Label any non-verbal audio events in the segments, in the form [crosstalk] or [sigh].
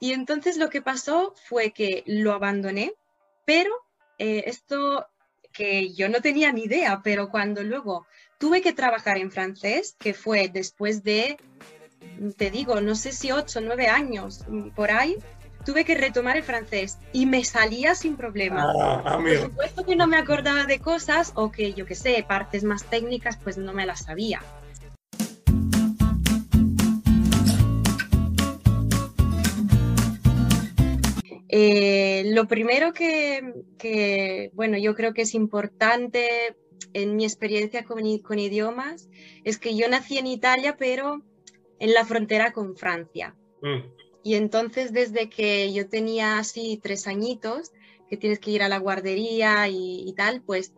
Y entonces lo que pasó fue que lo abandoné, pero eh, esto que yo no tenía ni idea, pero cuando luego tuve que trabajar en francés, que fue después de, te digo, no sé si ocho, nueve años mm, por ahí, tuve que retomar el francés y me salía sin problema. Ah, por supuesto que no me acordaba de cosas o que yo qué sé, partes más técnicas, pues no me las sabía. Lo primero que, bueno, yo creo que es importante en mi experiencia con, idiomas es que yo nací en Italia, pero en la frontera con Francia. Mm. Y entonces desde que yo tenía así tres añitos, que tienes que ir a la guardería y, tal, pues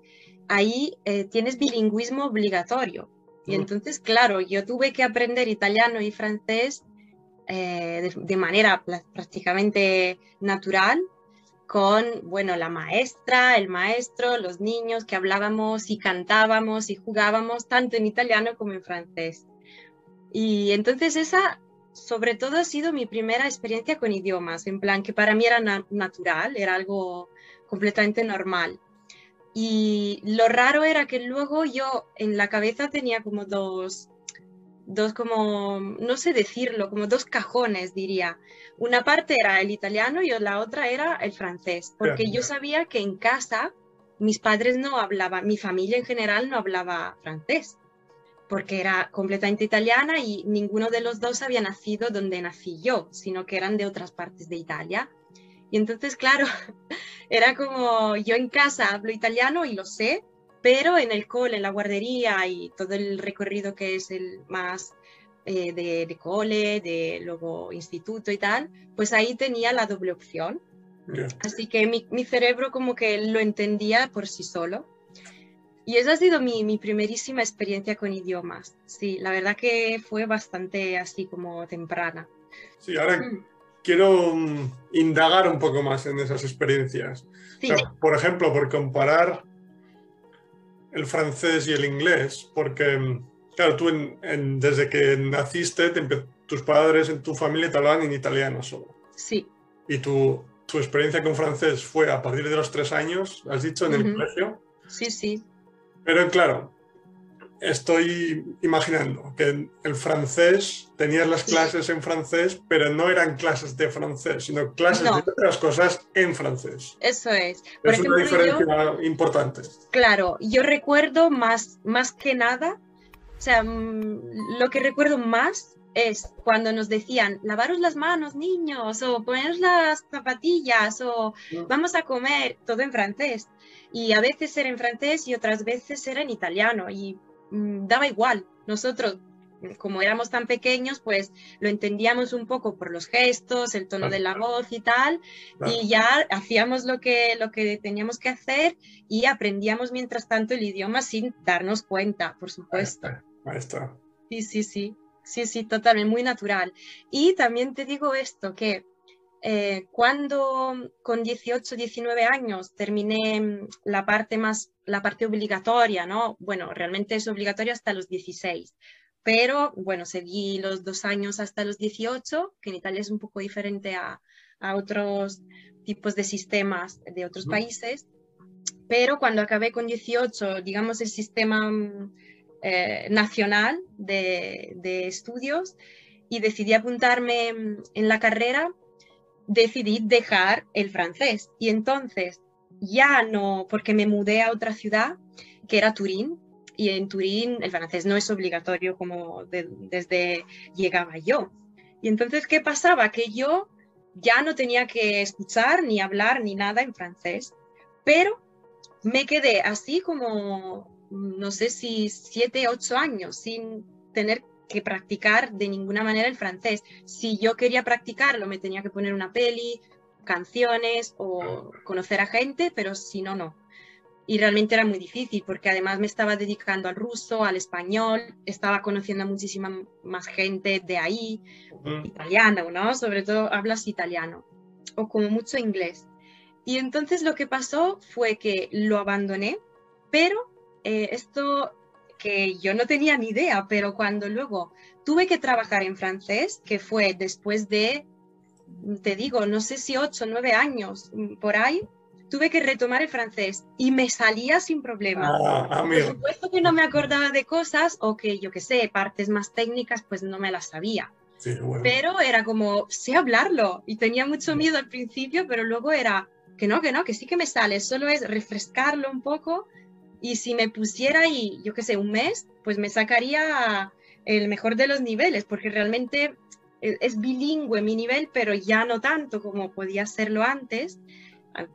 ahí eh, tienes bilingüismo obligatorio. Y mm. entonces, claro, yo tuve que aprender italiano y francés eh, de, manera prácticamente natural con, bueno, la maestra, el maestro, los niños que hablábamos y cantábamos y jugábamos tanto en italiano como en francés. Y entonces esa, sobre todo, ha sido mi primera experiencia con idiomas, en plan que para mí era natural, era algo completamente normal. Y lo raro era que luego yo en la cabeza tenía como dos, dos como, no sé decirlo, como dos cajones, diría. Una parte era el italiano y la otra era el francés, porque yo sabía que en casa mis padres no hablaban, mi familia en general no hablaba francés, porque era completamente italiana y ninguno de los dos había nacido donde nací yo, sino que eran de otras partes de Italia. Y entonces, claro, [laughs] era como yo en casa hablo italiano y lo sé, pero en el cole, en la guardería y todo el recorrido que es el más eh, de, cole, de luego instituto y tal, pues ahí tenía la doble opción. Así que mi, mi, cerebro como que lo entendía por sí solo. Y esa ha sido mi, mi, primerísima experiencia con idiomas. Sí, la verdad que fue bastante así como temprana. Sí, ahora mm. quiero mm, indagar un poco más en esas experiencias. por ejemplo, por comparar el francés y el inglés, porque, claro, tú desde que naciste, tus padres en tu familia te hablaban en italiano solo. Sí. Y tu, tu experiencia con francés fue a partir de los tres años, has dicho, en el colegio. Sí, sí. Pero claro, estoy imaginando que el francés, tenías las clases en francés, pero no eran clases de francés, sino clases de otras cosas en francés. Eso es. es una diferencia importante. Claro, yo recuerdo más, más que nada, o sea, mm, lo que recuerdo más es cuando nos decían, lavaros las manos, niños, o poneros las zapatillas, o mm. vamos a comer, todo en francés. Y a veces era en francés y otras veces era en italiano. Y daba igual. Nosotros, como éramos tan pequeños, pues lo entendíamos un poco por los gestos, el tono de la voz y tal, y ya hacíamos lo que, lo que teníamos que hacer y aprendíamos mientras tanto el idioma sin darnos cuenta, por supuesto. Sí, sí, sí. Sí, sí, totalmente, muy natural. Y también te digo esto, que eh, cuando con 18, 19 años terminé mm, la parte más, la parte obligatoria, ¿no? Bueno, realmente es obligatoria hasta los 16, pero bueno, seguí los dos años hasta los 18, que en Italia es un poco diferente a, a otros tipos de sistemas de otros países, pero cuando acabé con 18, digamos el sistema mm, eh, nacional de, de estudios, y decidí apuntarme mm, en la carrera, decidí dejar el francés. Y entonces ya no, porque me mudé a otra ciudad, que era Turín, y en Turín el francés no es obligatorio como desde llegaba yo. Y entonces, ¿qué pasaba? Que yo ya no tenía que escuchar ni hablar ni nada en francés, pero me quedé así como, no sé si siete, ocho años sin tener que practicar de ninguna manera el francés. Si yo quería practicarlo, me tenía que poner una peli, canciones o conocer a gente, pero si no, no. Y realmente era muy difícil porque además me estaba dedicando al ruso, al español, estaba conociendo a muchísima más gente de ahí, italiana, ¿no? Sobre todo hablas italiano o como mucho inglés. Y entonces lo que pasó fue que lo abandoné, pero eh, esto que yo no tenía ni idea, pero cuando luego tuve que trabajar en francés, que fue después de te digo, no sé si ocho, nueve años mm, por ahí, tuve que retomar el francés y me salía sin problema. Ah, por supuesto que no me acordaba de cosas o que yo qué sé, partes más técnicas pues no me las sabía. Pero era como, sé hablarlo y tenía mucho miedo al principio, pero luego era que no, que no, que sí que me sale, solo es refrescarlo un poco y si me pusiera ahí, yo qué sé, un mes, pues me sacaría el mejor de los niveles, porque realmente e, es bilingüe mi nivel, pero ya no tanto como podía serlo antes,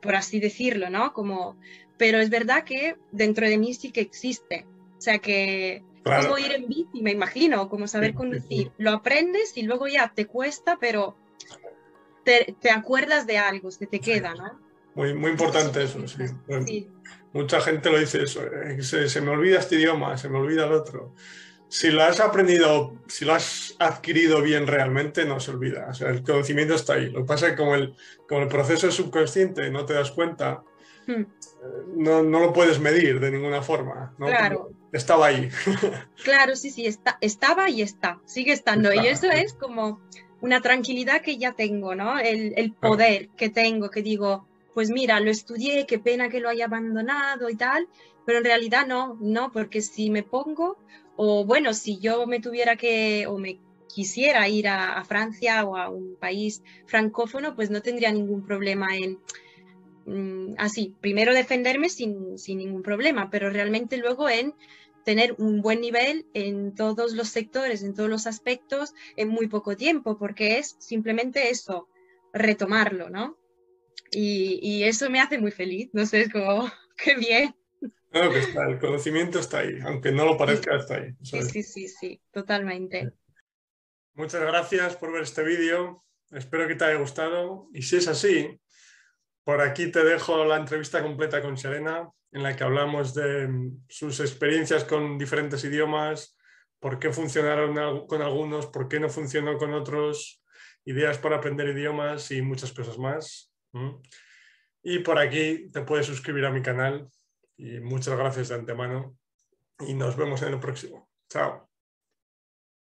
por así decirlo, ¿no? Como, pero es verdad que dentro de mí sí que existe. O sea que como ir en bici, me imagino, como saber conducir. Lo aprendes y luego ya te cuesta, pero te, te acuerdas de algo, se te queda, ¿no? Muy, muy importante eso, sí. Mucha gente lo dice eso, eh, se, se, me olvida este idioma, se me olvida el otro. Si lo has aprendido, si lo has adquirido bien realmente, no se olvida. O sea, el conocimiento está ahí. Lo que pasa es que como el, como el proceso es subconsciente, no te das cuenta, hmm. eh, no, no, lo puedes medir de ninguna forma. Claro. Estaba ahí. [laughs] Claro, sí, sí, está, estaba y está, sigue estando. Y eso es como una tranquilidad que ya tengo, ¿no? El, el poder que tengo, que digo, pues mira, lo estudié, qué pena que lo haya abandonado y tal, pero en realidad no, no, porque si me pongo, o bueno, si yo me tuviera que, o me quisiera ir a, Francia o a un país francófono, pues no tendría ningún problema en, mm, así, primero defenderme sin, sin ningún problema, pero realmente luego en tener un buen nivel en todos los sectores, en todos los aspectos, en muy poco tiempo, porque es simplemente eso, retomarlo, ¿no? Y, eso me hace muy feliz, no sé, es como, [laughs] qué bien. Claro que está, el conocimiento está ahí, aunque no lo parezca, está ahí. Sí, sí, sí, sí, totalmente. Muchas gracias por ver este vídeo, espero que te haya gustado y si es así, por aquí te dejo la entrevista completa con Serena, en la que hablamos de sus experiencias con diferentes idiomas, por qué funcionaron con algunos, por qué no funcionó con otros, ideas para aprender idiomas y muchas cosas más. Y por aquí te puedes suscribir a mi canal y muchas gracias de antemano y nos vemos en el próximo. Chao.